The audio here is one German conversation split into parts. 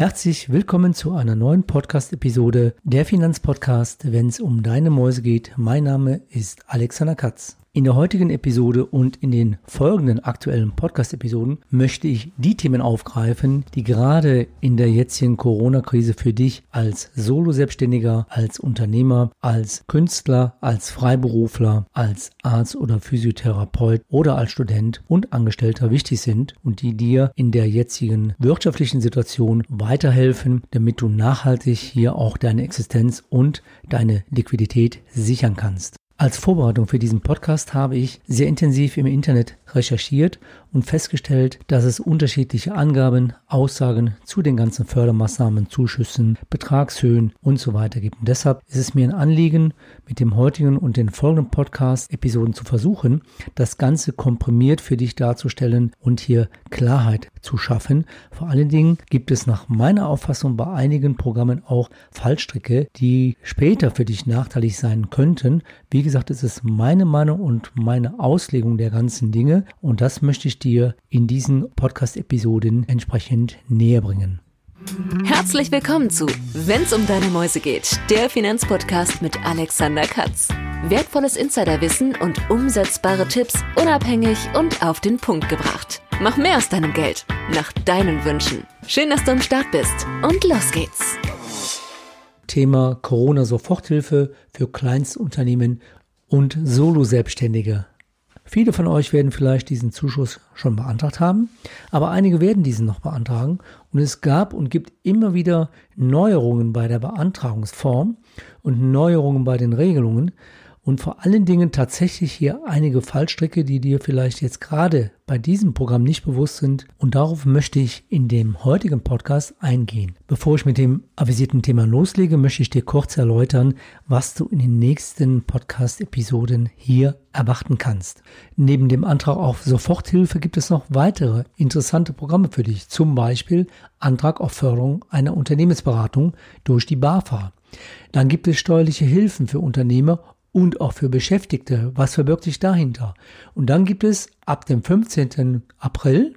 Herzlich willkommen zu einer neuen Podcast-Episode der Finanzpodcast, wenn es um deine Mäuse geht. Mein Name ist Alexander Katz. In der heutigen Episode und in den folgenden aktuellen Podcast-Episoden möchte ich die Themen aufgreifen, die gerade in der jetzigen Corona-Krise für dich als Solo-Selbstständiger, als Unternehmer, als Künstler, als Freiberufler, als Arzt oder Physiotherapeut oder als Student und Angestellter wichtig sind und die dir in der jetzigen wirtschaftlichen Situation weiterhelfen, damit du nachhaltig hier auch deine Existenz und deine Liquidität sichern kannst. Als Vorbereitung für diesen Podcast habe ich sehr intensiv im Internet recherchiert und festgestellt, dass es unterschiedliche Angaben, Aussagen zu den ganzen Fördermaßnahmen, Zuschüssen, Betragshöhen und so weiter gibt. Und deshalb ist es mir ein Anliegen, mit dem heutigen und den folgenden Podcast-Episoden zu versuchen, das Ganze komprimiert für dich darzustellen und hier Klarheit zu schaffen. Vor allen Dingen gibt es nach meiner Auffassung bei einigen Programmen auch Fallstricke, die später für dich nachteilig sein könnten. Wie gesagt, es ist meine Meinung und meine Auslegung der ganzen Dinge und das möchte ich dir in diesen Podcast-Episoden entsprechend näher bringen. Herzlich willkommen zu Wenn's um deine Mäuse geht, der Finanzpodcast mit Alexander Katz. Wertvolles Insiderwissen und umsetzbare Tipps unabhängig und auf den Punkt gebracht. Mach mehr aus deinem Geld, nach deinen Wünschen. Schön, dass du am Start bist und los geht's. Thema Corona-Soforthilfe für Kleinstunternehmen und Solo-Selbstständige. Viele von euch werden vielleicht diesen Zuschuss schon beantragt haben, aber einige werden diesen noch beantragen. Und es gab und gibt immer wieder Neuerungen bei der Beantragungsform und Neuerungen bei den Regelungen und vor allen Dingen tatsächlich hier einige Fallstricke, die dir vielleicht jetzt gerade bei diesem Programm nicht bewusst sind. Und darauf möchte ich in dem heutigen Podcast eingehen. Bevor ich mit dem avisierten Thema loslege, möchte ich dir kurz erläutern, was du in den nächsten Podcast-Episoden hier erwarten kannst. Neben dem Antrag auf Soforthilfe gibt es noch weitere interessante Programme für dich. Zum Beispiel Antrag auf Förderung einer Unternehmensberatung durch die BAFA. Dann gibt es steuerliche Hilfen für Unternehmer und auch für Beschäftigte. Was verbirgt sich dahinter? Und dann gibt es ab dem 15. April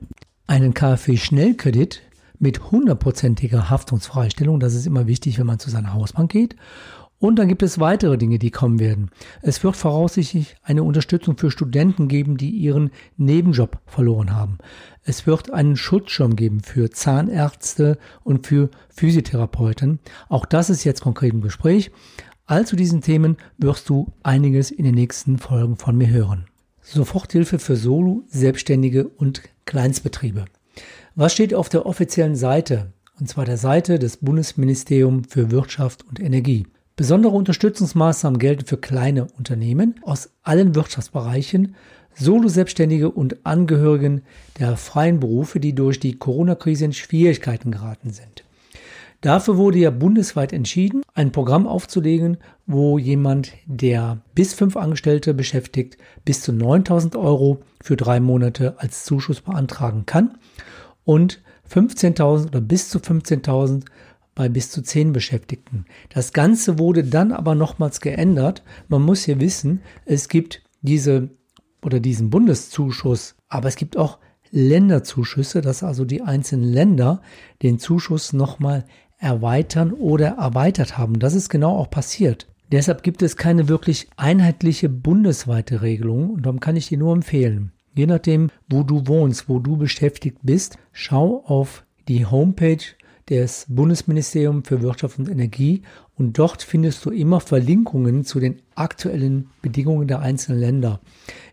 einen KfW-Schnellkredit mit hundertprozentiger Haftungsfreistellung. Das ist immer wichtig, wenn man zu seiner Hausbank geht. Und dann gibt es weitere Dinge, die kommen werden. Es wird voraussichtlich eine Unterstützung für Studenten geben, die ihren Nebenjob verloren haben. Es wird einen Schutzschirm geben für Zahnärzte und für Physiotherapeuten. Auch das ist jetzt konkret im Gespräch. All zu diesen Themen wirst du einiges in den nächsten Folgen von mir hören. Soforthilfe für Solo, Selbstständige und Kleinstbetriebe. Was steht auf der offiziellen Seite? Und zwar der Seite des Bundesministeriums für Wirtschaft und Energie. Besondere Unterstützungsmaßnahmen gelten für kleine Unternehmen aus allen Wirtschaftsbereichen, Solo-Selbstständige und Angehörigen der freien Berufe, die durch die Corona-Krise in Schwierigkeiten geraten sind. Dafür wurde ja bundesweit entschieden, ein Programm aufzulegen, wo jemand, der bis fünf Angestellte beschäftigt, bis zu 9000 Euro für drei Monate als Zuschuss beantragen kann und 15.000 oder bis zu 15.000 bei bis zu zehn Beschäftigten. Das Ganze wurde dann aber nochmals geändert. Man muss hier wissen, es gibt diese oder diesen Bundeszuschuss, aber es gibt auch Länderzuschüsse, dass also die einzelnen Länder den Zuschuss nochmal erweitern oder erweitert haben. Das ist genau auch passiert. Deshalb gibt es keine wirklich einheitliche bundesweite Regelung und darum kann ich dir nur empfehlen. Je nachdem, wo du wohnst, wo du beschäftigt bist, schau auf die Homepage des Bundesministeriums für Wirtschaft und Energie und dort findest du immer Verlinkungen zu den aktuellen Bedingungen der einzelnen Länder.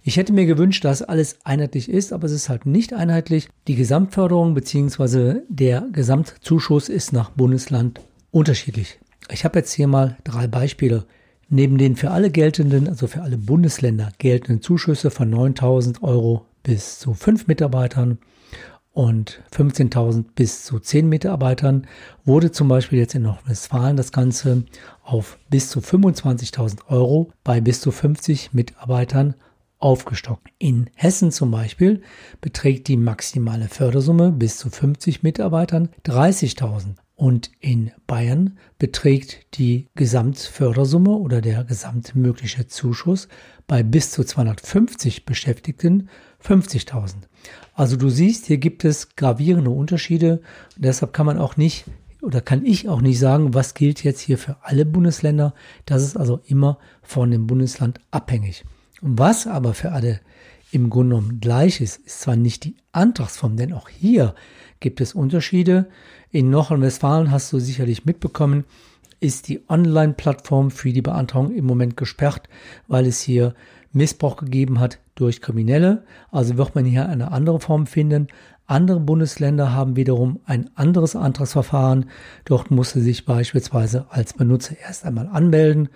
Ich hätte mir gewünscht, dass alles einheitlich ist, aber es ist halt nicht einheitlich. Die Gesamtförderung bzw. der Gesamtzuschuss ist nach Bundesland unterschiedlich. Ich habe jetzt hier mal drei Beispiele. Neben den für alle geltenden, also für alle Bundesländer geltenden Zuschüsse von 9000 Euro bis zu fünf Mitarbeitern und 15.000 bis zu 10 Mitarbeitern wurde zum Beispiel jetzt in Nordrhein-Westfalen das Ganze auf bis zu 25.000 Euro bei bis zu 50 Mitarbeitern aufgestockt. In Hessen zum Beispiel beträgt die maximale Fördersumme bis zu 50 Mitarbeitern 30.000 Und in Bayern beträgt die Gesamtfördersumme oder der gesamtmögliche Zuschuss bei bis zu 250 Beschäftigten 50.000. Also du siehst, hier gibt es gravierende Unterschiede. Und deshalb kann man auch nicht oder kann ich auch nicht sagen, was gilt jetzt hier für alle Bundesländer. Das ist also immer von dem Bundesland abhängig. Und was aber für alle im Grunde genommen gleich ist, ist zwar nicht die Antragsform, denn auch hier gibt es Unterschiede. In Nordrhein-Westfalen hast du sicherlich mitbekommen, ist die Online-Plattform für die Beantragung im Moment gesperrt, weil es hier Missbrauch gegeben hat durch Kriminelle. Also wird man hier eine andere Form finden. Andere Bundesländer haben wiederum ein anderes Antragsverfahren. Dort musste sich beispielsweise als Benutzer erst einmal anmelden.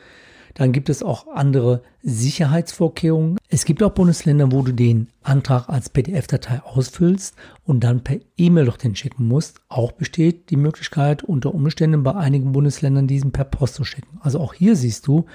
Dann gibt es auch andere Sicherheitsvorkehrungen. Es gibt auch Bundesländer, wo du den Antrag als PDF-Datei ausfüllst und dann per E-Mail dorthin schicken musst. Auch besteht die Möglichkeit, unter Umständen bei einigen Bundesländern diesen per Post zu schicken. Also auch hier siehst du,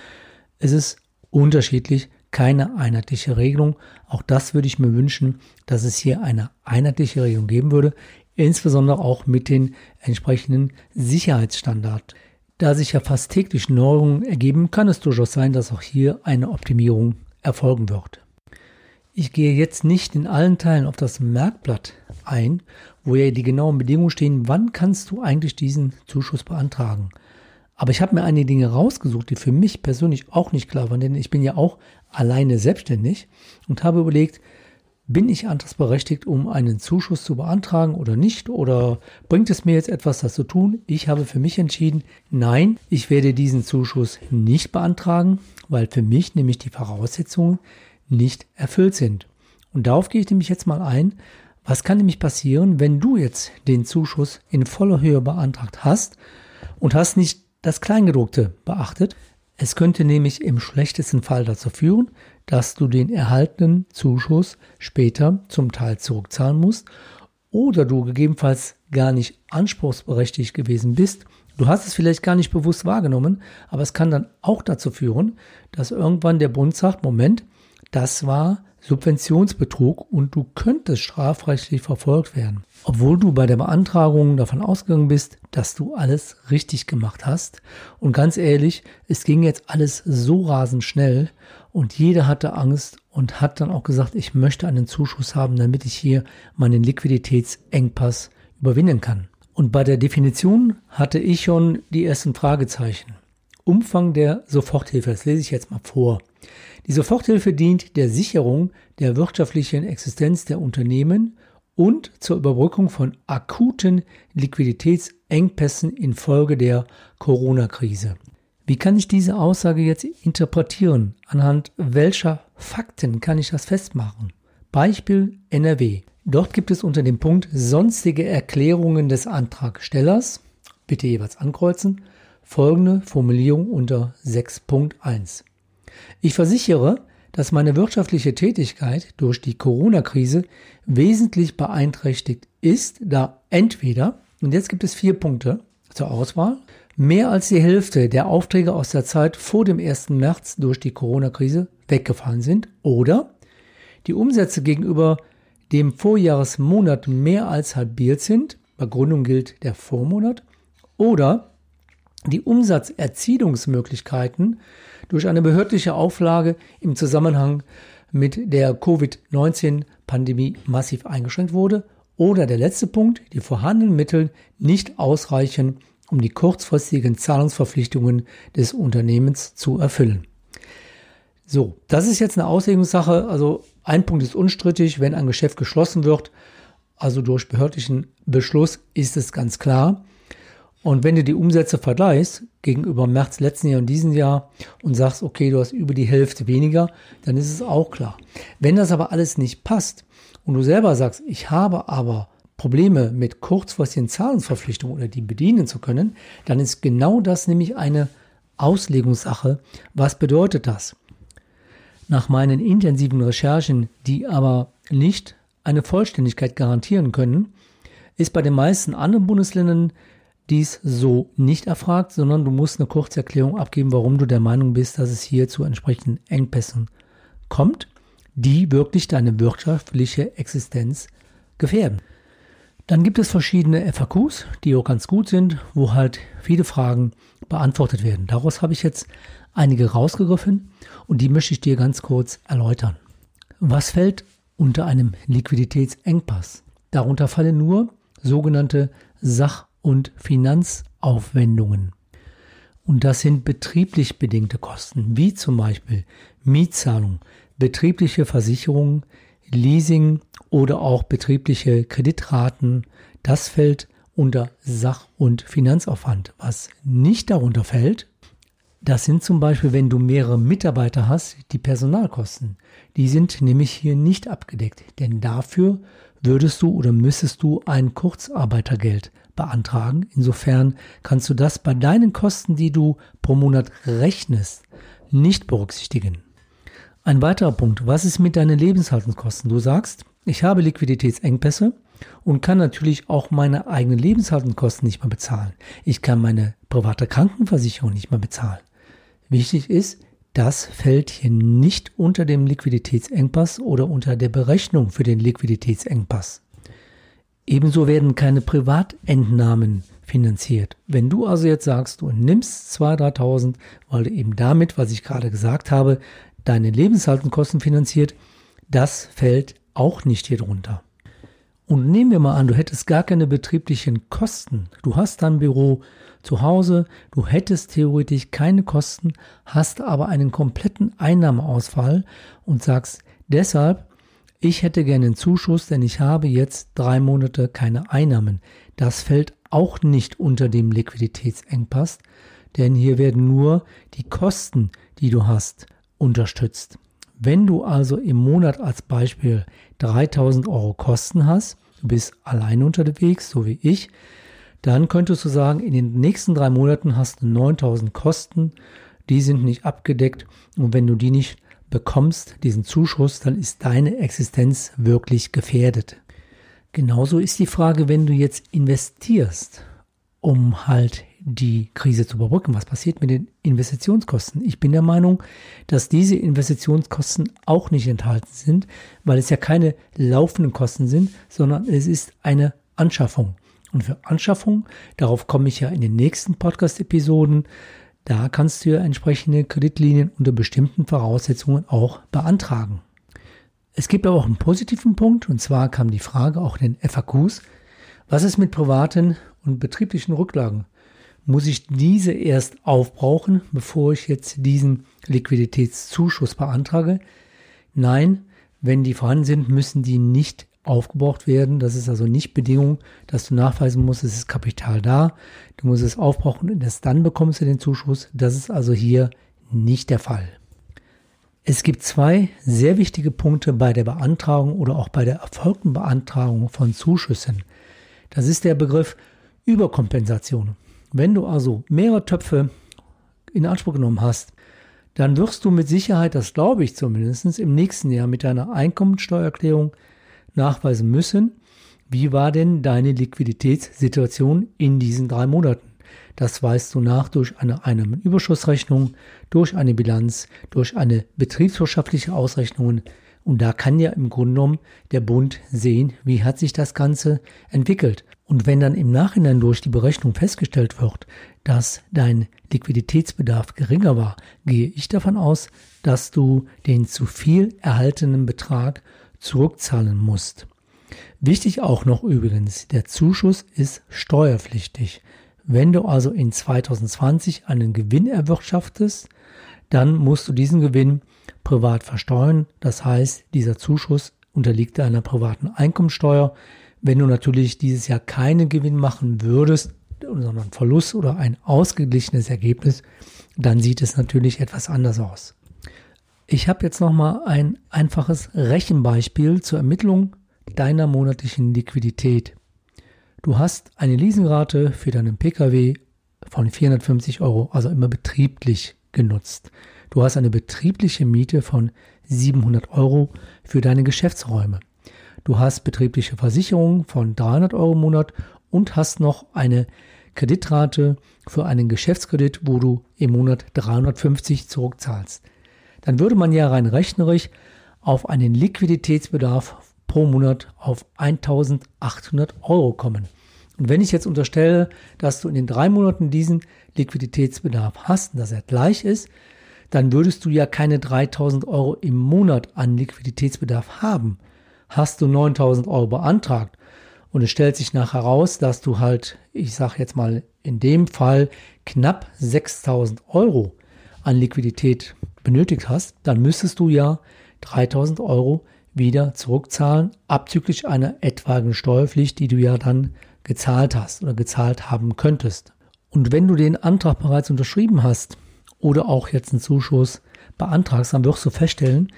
es ist unterschiedlich keine einheitliche Regelung. Auch das würde ich mir wünschen, dass es hier eine einheitliche Regelung geben würde, insbesondere auch mit den entsprechenden Sicherheitsstandards. Da sich ja fast täglich Neuerungen ergeben, kann es durchaus sein, dass auch hier eine Optimierung erfolgen wird. Ich gehe jetzt nicht in allen Teilen auf das Merkblatt ein, wo ja die genauen Bedingungen stehen, wann kannst du eigentlich diesen Zuschuss beantragen. Aber ich habe mir einige Dinge rausgesucht, die für mich persönlich auch nicht klar waren, denn ich bin ja auch alleine selbstständig und habe überlegt, bin ich antragsberechtigt, um einen Zuschuss zu beantragen oder nicht? Oder bringt es mir jetzt etwas, das zu tun? Ich habe für mich entschieden, nein, ich werde diesen Zuschuss nicht beantragen, weil für mich nämlich die Voraussetzungen nicht erfüllt sind. Und darauf gehe ich nämlich jetzt mal ein. Was kann nämlich passieren, wenn du jetzt den Zuschuss in voller Höhe beantragt hast und hast nicht das Kleingedruckte beachtet. Es könnte nämlich im schlechtesten Fall dazu führen, dass du den erhaltenen Zuschuss später zum Teil zurückzahlen musst oder du gegebenenfalls gar nicht anspruchsberechtigt gewesen bist. Du hast es vielleicht gar nicht bewusst wahrgenommen, aber es kann dann auch dazu führen, dass irgendwann der Bund sagt, Moment, das war Subventionsbetrug und du könntest strafrechtlich verfolgt werden. Obwohl du bei der Beantragung davon ausgegangen bist, dass du alles richtig gemacht hast. Und ganz ehrlich, es ging jetzt alles so rasend schnell und jeder hatte Angst und hat dann auch gesagt, ich möchte einen Zuschuss haben, damit ich hier meinen Liquiditätsengpass überwinden kann. Und bei der Definition hatte ich schon die ersten Fragezeichen. Umfang der Soforthilfe, das lese ich jetzt mal vor. Die Soforthilfe dient der Sicherung der wirtschaftlichen Existenz der Unternehmen und zur Überbrückung von akuten Liquiditätsengpässen infolge der Corona-Krise. Wie kann ich diese Aussage jetzt interpretieren? Anhand welcher Fakten kann ich das festmachen? Beispiel NRW. Dort gibt es unter dem Punkt sonstige Erklärungen des Antragstellers, bitte jeweils ankreuzen, folgende Formulierung unter 6.1. Ich versichere, dass meine wirtschaftliche Tätigkeit durch die Corona-Krise wesentlich beeinträchtigt ist, da entweder, und jetzt gibt es vier Punkte zur Auswahl, mehr als die Hälfte der Aufträge aus der Zeit vor dem 1. März durch die Corona-Krise weggefallen sind oder die Umsätze gegenüber dem Vorjahresmonat mehr als halbiert sind, bei Gründung gilt der Vormonat, oder die Umsatzerzielungsmöglichkeiten durch eine behördliche Auflage im Zusammenhang mit der Covid-19-Pandemie massiv eingeschränkt wurde. Oder der letzte Punkt, die vorhandenen Mittel nicht ausreichen, um die kurzfristigen Zahlungsverpflichtungen des Unternehmens zu erfüllen. So, das ist jetzt eine Auslegungssache. Also ein Punkt ist unstrittig, wenn ein Geschäft geschlossen wird, also durch behördlichen Beschluss, ist es ganz klar. Und wenn du die Umsätze vergleichst gegenüber März letzten Jahr und diesem Jahr und sagst, okay, du hast über die Hälfte weniger, dann ist es auch klar. Wenn das aber alles nicht passt und du selber sagst, ich habe aber Probleme mit kurzfristigen Zahlungsverpflichtungen oder die bedienen zu können, dann ist genau das nämlich eine Auslegungssache. Was bedeutet das? Nach meinen intensiven Recherchen, die aber nicht eine Vollständigkeit garantieren können, ist bei den meisten anderen Bundesländern dies so nicht erfragt, sondern du musst eine Kurzerklärung abgeben, warum du der Meinung bist, dass es hier zu entsprechenden Engpässen kommt, die wirklich deine wirtschaftliche Existenz gefährden. Dann gibt es verschiedene FAQs, die auch ganz gut sind, wo halt viele Fragen beantwortet werden. Daraus habe ich jetzt einige rausgegriffen und die möchte ich dir ganz kurz erläutern. Was fällt unter einem Liquiditätsengpass? Darunter fallen nur sogenannte Sach- und Finanzaufwendungen. Und das sind betrieblich bedingte Kosten, wie zum Beispiel Mietzahlung, betriebliche Versicherung, Leasing oder auch betriebliche Kreditraten. Das fällt unter Sach- und Finanzaufwand. Was nicht darunter fällt, das sind zum Beispiel, wenn du mehrere Mitarbeiter hast, die Personalkosten. Die sind nämlich hier nicht abgedeckt, denn dafür würdest du oder müsstest du ein Kurzarbeitergeld beantragen. Insofern kannst du das bei deinen Kosten, die du pro Monat rechnest, nicht berücksichtigen. Ein weiterer Punkt, was ist mit deinen Lebenshaltungskosten? Du sagst, ich habe Liquiditätsengpässe und kann natürlich auch meine eigenen Lebenshaltungskosten nicht mehr bezahlen. Ich kann meine private Krankenversicherung nicht mehr bezahlen. Wichtig ist, das fällt hier nicht unter dem Liquiditätsengpass oder unter der Berechnung für den Liquiditätsengpass. Ebenso werden keine Privatentnahmen finanziert. Wenn du also jetzt sagst, du nimmst 2.000, 3.000, weil du eben damit, was ich gerade gesagt habe, deine Lebenshaltungskosten finanziert, das fällt auch nicht hier drunter. Und nehmen wir mal an, du hättest gar keine betrieblichen Kosten. Du hast dein Büro zu Hause, du hättest theoretisch keine Kosten, hast aber einen kompletten Einnahmeausfall und sagst deshalb, ich hätte gerne einen Zuschuss, denn ich habe jetzt drei Monate keine Einnahmen. Das fällt auch nicht unter dem Liquiditätsengpass, denn hier werden nur die Kosten, die du hast, unterstützt. Wenn du also im Monat als Beispiel 3000 Euro Kosten hast, du bist allein unterwegs, so wie ich, dann könntest du sagen, in den nächsten drei Monaten hast du 9000 Kosten, die sind nicht abgedeckt und wenn du die nicht bekommst, diesen Zuschuss, dann ist deine Existenz wirklich gefährdet. Genauso ist die Frage, wenn du jetzt investierst, um halt die Krise zu überbrücken. Was passiert mit den Investitionskosten? Ich bin der Meinung, dass diese Investitionskosten auch nicht enthalten sind, weil es ja keine laufenden Kosten sind, sondern es ist eine Anschaffung. Und für Anschaffung, darauf komme ich ja in den nächsten Podcast-Episoden, da kannst du ja entsprechende Kreditlinien unter bestimmten Voraussetzungen auch beantragen. Es gibt aber auch einen positiven Punkt, und zwar kam die Frage auch in den FAQs, was ist mit privaten und betrieblichen Rücklagen? Muss ich diese erst aufbrauchen, bevor ich jetzt diesen Liquiditätszuschuss beantrage? Nein, wenn die vorhanden sind, müssen die nicht aufgebraucht werden. Das ist also nicht Bedingung, dass du nachweisen musst, es ist Kapital da. Du musst es aufbrauchen und erst dann bekommst du den Zuschuss. Das ist also hier nicht der Fall. Es gibt zwei sehr wichtige Punkte bei der Beantragung oder auch bei der erfolgten Beantragung von Zuschüssen. Das ist der Begriff Überkompensation. Wenn du also mehrere Töpfe in Anspruch genommen hast, dann wirst du mit Sicherheit, das glaube ich zumindest, im nächsten Jahr mit deiner Einkommensteuererklärung nachweisen müssen, wie war denn deine Liquiditätssituation in diesen drei Monaten. Das weist du nach durch eine Einnahmenüberschussrechnung, durch eine Bilanz, durch eine betriebswirtschaftliche Ausrechnung. Und da kann ja im Grunde genommen der Bund sehen, wie hat sich das Ganze entwickelt. Und wenn dann im Nachhinein durch die Berechnung festgestellt wird, dass dein Liquiditätsbedarf geringer war, gehe ich davon aus, dass du den zu viel erhaltenen Betrag zurückzahlen musst. Wichtig auch noch übrigens, der Zuschuss ist steuerpflichtig. Wenn du also in 2020 einen Gewinn erwirtschaftest, dann musst du diesen Gewinn privat versteuern. Das heißt, dieser Zuschuss unterliegt einer privaten Einkommensteuer. Wenn du natürlich dieses Jahr keinen Gewinn machen würdest, sondern Verlust oder ein ausgeglichenes Ergebnis, dann sieht es natürlich etwas anders aus. Ich habe jetzt nochmal ein einfaches Rechenbeispiel zur Ermittlung deiner monatlichen Liquidität. Du hast eine Leasingrate für deinen Pkw von 450 Euro, also immer betrieblich genutzt. Du hast eine betriebliche Miete von 700 Euro für deine Geschäftsräume. Du hast betriebliche Versicherung von 300 Euro im Monat und hast noch eine Kreditrate für einen Geschäftskredit, wo du im Monat 350 zurückzahlst dann würde man ja rein rechnerisch auf einen Liquiditätsbedarf pro Monat auf 1800 Euro kommen. Und wenn ich jetzt unterstelle, dass du in den drei Monaten diesen Liquiditätsbedarf hast und dass er gleich ist, dann würdest du ja keine 3000 Euro im Monat an Liquiditätsbedarf haben. Hast du 9000 Euro beantragt und es stellt sich nachher heraus, dass du halt, ich sage jetzt mal in dem Fall knapp 6000 Euro an Liquidität benötigt hast, dann müsstest du ja 3000 Euro wieder zurückzahlen, abzüglich einer etwaigen Steuerpflicht, die du ja dann gezahlt hast oder gezahlt haben könntest. Und wenn du den Antrag bereits unterschrieben hast oder auch jetzt einen Zuschuss beantragst, dann wirst du feststellen,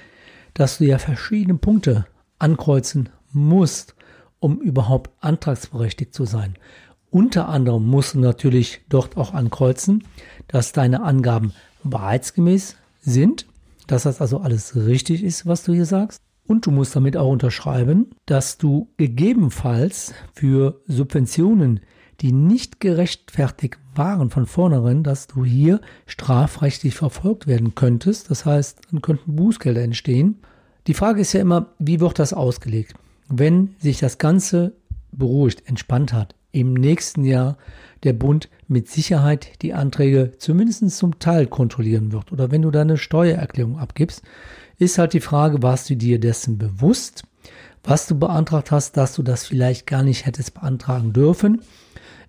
dass du ja verschiedene Punkte ankreuzen musst, um überhaupt antragsberechtigt zu sein. Unter anderem musst du natürlich dort auch ankreuzen, dass deine Angaben wahrheitsgemäß sind, dass das also alles richtig ist, was du hier sagst. Und du musst damit auch unterschreiben, dass du gegebenenfalls für Subventionen, die nicht gerechtfertigt waren von vornherein, dass du hier strafrechtlich verfolgt werden könntest. Das heißt, dann könnten Bußgelder entstehen. Die Frage ist ja immer, wie wird das ausgelegt? Wenn sich das Ganze beruhigt, entspannt hat, im nächsten Jahr der Bund mit Sicherheit die Anträge zumindest zum Teil kontrollieren wird. Oder wenn du deine Steuererklärung abgibst, ist halt die Frage, warst du dir dessen bewusst, was du beantragt hast, dass du das vielleicht gar nicht hättest beantragen dürfen.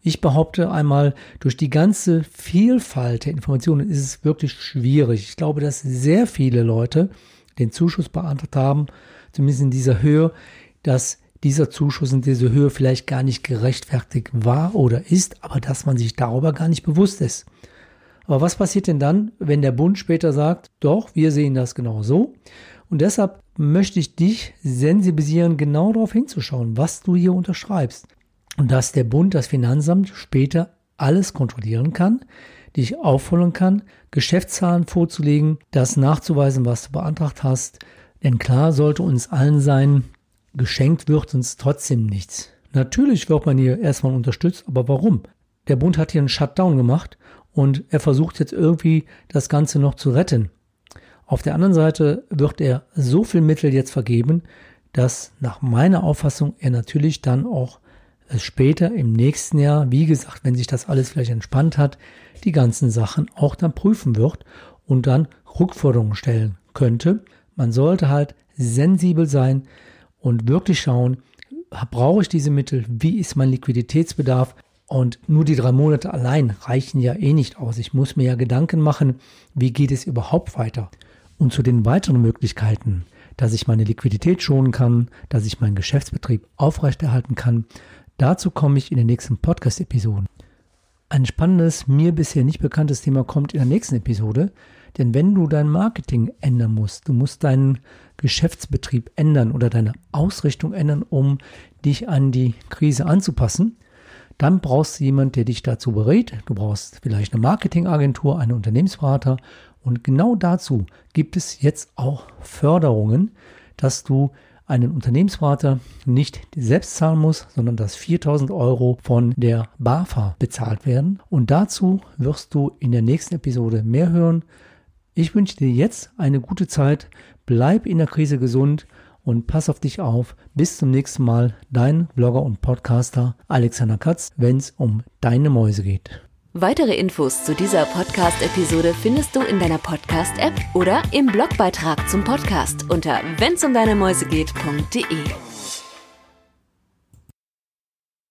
Ich behaupte einmal, durch die ganze Vielfalt der Informationen ist es wirklich schwierig. Ich glaube, dass sehr viele Leute den Zuschuss beantragt haben, zumindest in dieser Höhe, dass dieser Zuschuss in dieser Höhe vielleicht gar nicht gerechtfertigt war oder ist, aber dass man sich darüber gar nicht bewusst ist. Aber was passiert denn dann, wenn der Bund später sagt, doch, wir sehen das genau so? Und deshalb möchte ich dich sensibilisieren, genau darauf hinzuschauen, was du hier unterschreibst. Und dass der Bund, das Finanzamt später alles kontrollieren kann, dich auffordern kann, Geschäftszahlen vorzulegen, das nachzuweisen, was du beantragt hast. Denn klar sollte uns allen sein, geschenkt wird uns trotzdem nichts. Natürlich wird man hier erstmal unterstützt, aber warum? Der Bund hat hier einen Shutdown gemacht und er versucht jetzt irgendwie das Ganze noch zu retten. Auf der anderen Seite wird er so viel Mittel jetzt vergeben, dass nach meiner Auffassung er natürlich dann auch später im nächsten Jahr, wie gesagt, wenn sich das alles vielleicht entspannt hat, die ganzen Sachen auch dann prüfen wird und dann Rückforderungen stellen könnte. Man sollte halt sensibel sein und wirklich schauen, brauche ich diese Mittel, wie ist mein Liquiditätsbedarf und nur die drei Monate allein reichen ja eh nicht aus. Ich muss mir ja Gedanken machen, wie geht es überhaupt weiter. Und zu den weiteren Möglichkeiten, dass ich meine Liquidität schonen kann, dass ich meinen Geschäftsbetrieb aufrechterhalten kann, dazu komme ich in den nächsten Podcast-Episoden. Ein spannendes, mir bisher nicht bekanntes Thema kommt in der nächsten Episode. Denn wenn du dein Marketing ändern musst, du musst deinen Geschäftsbetrieb ändern oder deine Ausrichtung ändern, um dich an die Krise anzupassen, dann brauchst du jemanden, der dich dazu berät. Du brauchst vielleicht eine Marketingagentur, einen Unternehmensberater. Und genau dazu gibt es jetzt auch Förderungen, dass du einen Unternehmensberater nicht selbst zahlen musst, sondern dass 4000 Euro von der BAFA bezahlt werden. Und dazu wirst du in der nächsten Episode mehr hören. Ich wünsche dir jetzt eine gute Zeit, bleib in der Krise gesund und pass auf dich auf. Bis zum nächsten Mal, dein Blogger und Podcaster Alexander Katz, wenn es um deine Mäuse geht. Weitere Infos zu dieser Podcast-Episode findest du in deiner Podcast-App oder im Blogbeitrag zum Podcast unter wennsumdeinemäusegeht.de.